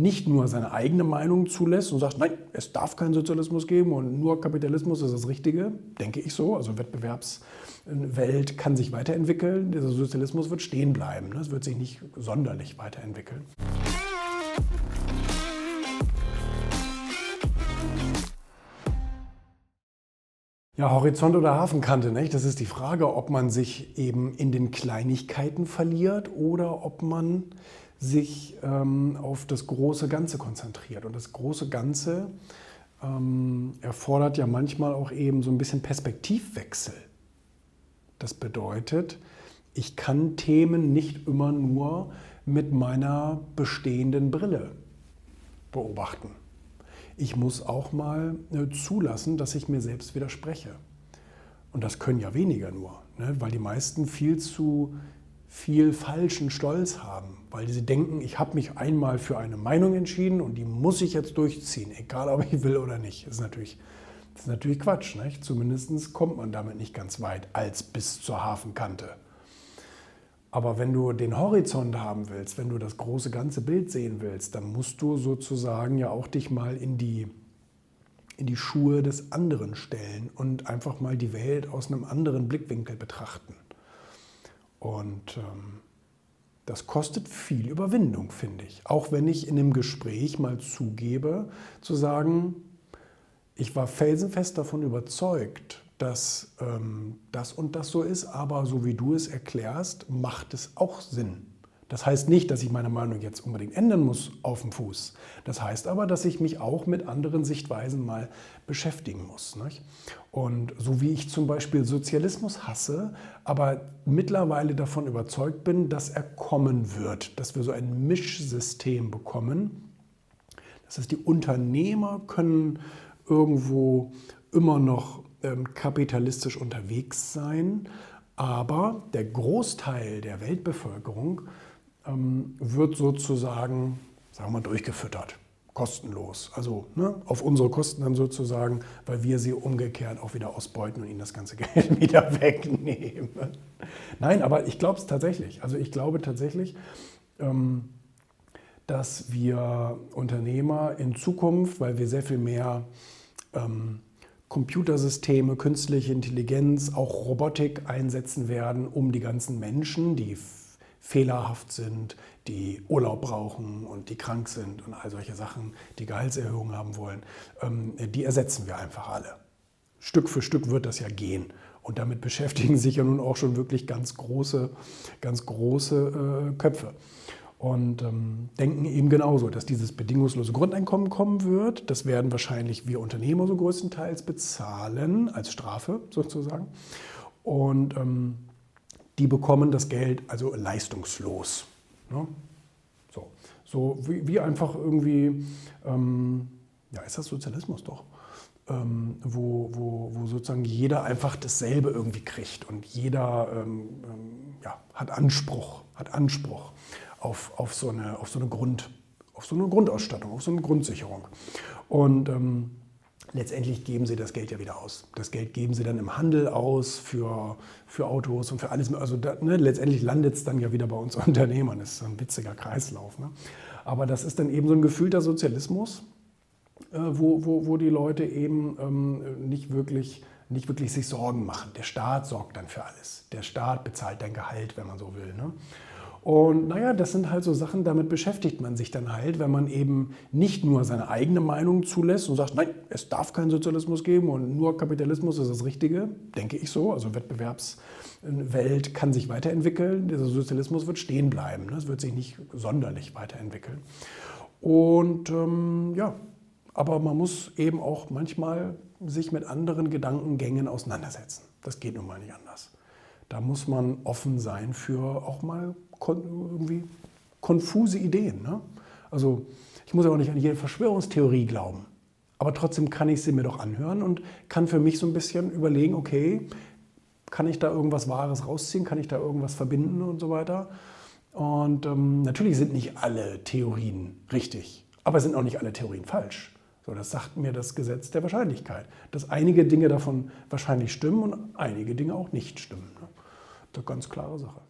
nicht nur seine eigene Meinung zulässt und sagt, nein, es darf keinen Sozialismus geben und nur Kapitalismus ist das Richtige, denke ich so. Also Wettbewerbswelt kann sich weiterentwickeln, dieser Sozialismus wird stehen bleiben. Es wird sich nicht sonderlich weiterentwickeln. Ja, Horizont oder Hafenkante, nicht? das ist die Frage, ob man sich eben in den Kleinigkeiten verliert oder ob man sich ähm, auf das große Ganze konzentriert. Und das große Ganze ähm, erfordert ja manchmal auch eben so ein bisschen Perspektivwechsel. Das bedeutet, ich kann Themen nicht immer nur mit meiner bestehenden Brille beobachten ich muss auch mal äh, zulassen, dass ich mir selbst widerspreche. Und das können ja weniger nur, ne? weil die meisten viel zu viel falschen Stolz haben, weil sie denken, ich habe mich einmal für eine Meinung entschieden und die muss ich jetzt durchziehen, egal ob ich will oder nicht. Das ist natürlich, das ist natürlich Quatsch. Nicht? Zumindest kommt man damit nicht ganz weit als bis zur Hafenkante. Aber wenn du den Horizont haben willst, wenn du das große ganze Bild sehen willst, dann musst du sozusagen ja auch dich mal in die, in die Schuhe des anderen stellen und einfach mal die Welt aus einem anderen Blickwinkel betrachten. Und ähm, das kostet viel Überwindung, finde ich. Auch wenn ich in dem Gespräch mal zugebe, zu sagen, ich war felsenfest davon überzeugt, dass ähm, das und das so ist, aber so wie du es erklärst, macht es auch Sinn. Das heißt nicht, dass ich meine Meinung jetzt unbedingt ändern muss auf dem Fuß. Das heißt aber, dass ich mich auch mit anderen Sichtweisen mal beschäftigen muss. Nicht? Und so wie ich zum Beispiel Sozialismus hasse, aber mittlerweile davon überzeugt bin, dass er kommen wird, dass wir so ein Mischsystem bekommen. Das heißt, die Unternehmer können irgendwo immer noch ähm, kapitalistisch unterwegs sein, aber der Großteil der Weltbevölkerung ähm, wird sozusagen, sagen wir mal, durchgefüttert, kostenlos. Also ne, auf unsere Kosten dann sozusagen, weil wir sie umgekehrt auch wieder ausbeuten und ihnen das ganze Geld wieder wegnehmen. Nein, aber ich glaube es tatsächlich. Also ich glaube tatsächlich, ähm, dass wir Unternehmer in Zukunft, weil wir sehr viel mehr ähm, Computersysteme, künstliche Intelligenz, auch Robotik einsetzen werden, um die ganzen Menschen, die fehlerhaft sind, die Urlaub brauchen und die krank sind und all solche Sachen, die Gehaltserhöhungen haben wollen, ähm, die ersetzen wir einfach alle. Stück für Stück wird das ja gehen. Und damit beschäftigen sich ja nun auch schon wirklich ganz große, ganz große äh, Köpfe und ähm, denken eben genauso, dass dieses bedingungslose Grundeinkommen kommen wird. Das werden wahrscheinlich wir Unternehmer so größtenteils bezahlen, als Strafe sozusagen. Und ähm, die bekommen das Geld also leistungslos. Ne? So, so wie, wie, einfach irgendwie, ähm, ja, ist das Sozialismus doch? Ähm, wo, wo, wo, sozusagen jeder einfach dasselbe irgendwie kriegt und jeder ähm, ähm, ja, hat Anspruch, hat Anspruch auf, auf, so eine, auf, so eine Grund, auf so eine Grundausstattung, auf so eine Grundsicherung. Und ähm, letztendlich geben sie das Geld ja wieder aus. Das Geld geben sie dann im Handel aus für, für Autos und für alles. Also da, ne, letztendlich landet es dann ja wieder bei uns Unternehmern. Das ist ein witziger Kreislauf. Ne? Aber das ist dann eben so ein gefühlter Sozialismus, äh, wo, wo, wo die Leute eben ähm, nicht wirklich nicht wirklich sich Sorgen machen. Der Staat sorgt dann für alles. Der Staat bezahlt dein Gehalt, wenn man so will. Ne? Und naja, das sind halt so Sachen, damit beschäftigt man sich dann halt, wenn man eben nicht nur seine eigene Meinung zulässt und sagt, nein, es darf keinen Sozialismus geben und nur Kapitalismus ist das Richtige, denke ich so. Also Wettbewerbswelt kann sich weiterentwickeln, dieser Sozialismus wird stehen bleiben, ne? es wird sich nicht sonderlich weiterentwickeln. Und ähm, ja, aber man muss eben auch manchmal sich mit anderen Gedankengängen auseinandersetzen. Das geht nun mal nicht anders. Da muss man offen sein für auch mal irgendwie konfuse Ideen. Ne? Also ich muss ja auch nicht an jede Verschwörungstheorie glauben. Aber trotzdem kann ich sie mir doch anhören und kann für mich so ein bisschen überlegen, okay, kann ich da irgendwas Wahres rausziehen, kann ich da irgendwas verbinden und so weiter. Und ähm, natürlich sind nicht alle Theorien richtig, aber sind auch nicht alle Theorien falsch. So, das sagt mir das Gesetz der Wahrscheinlichkeit, dass einige Dinge davon wahrscheinlich stimmen und einige Dinge auch nicht stimmen. Ne? Eine ganz klare Sache.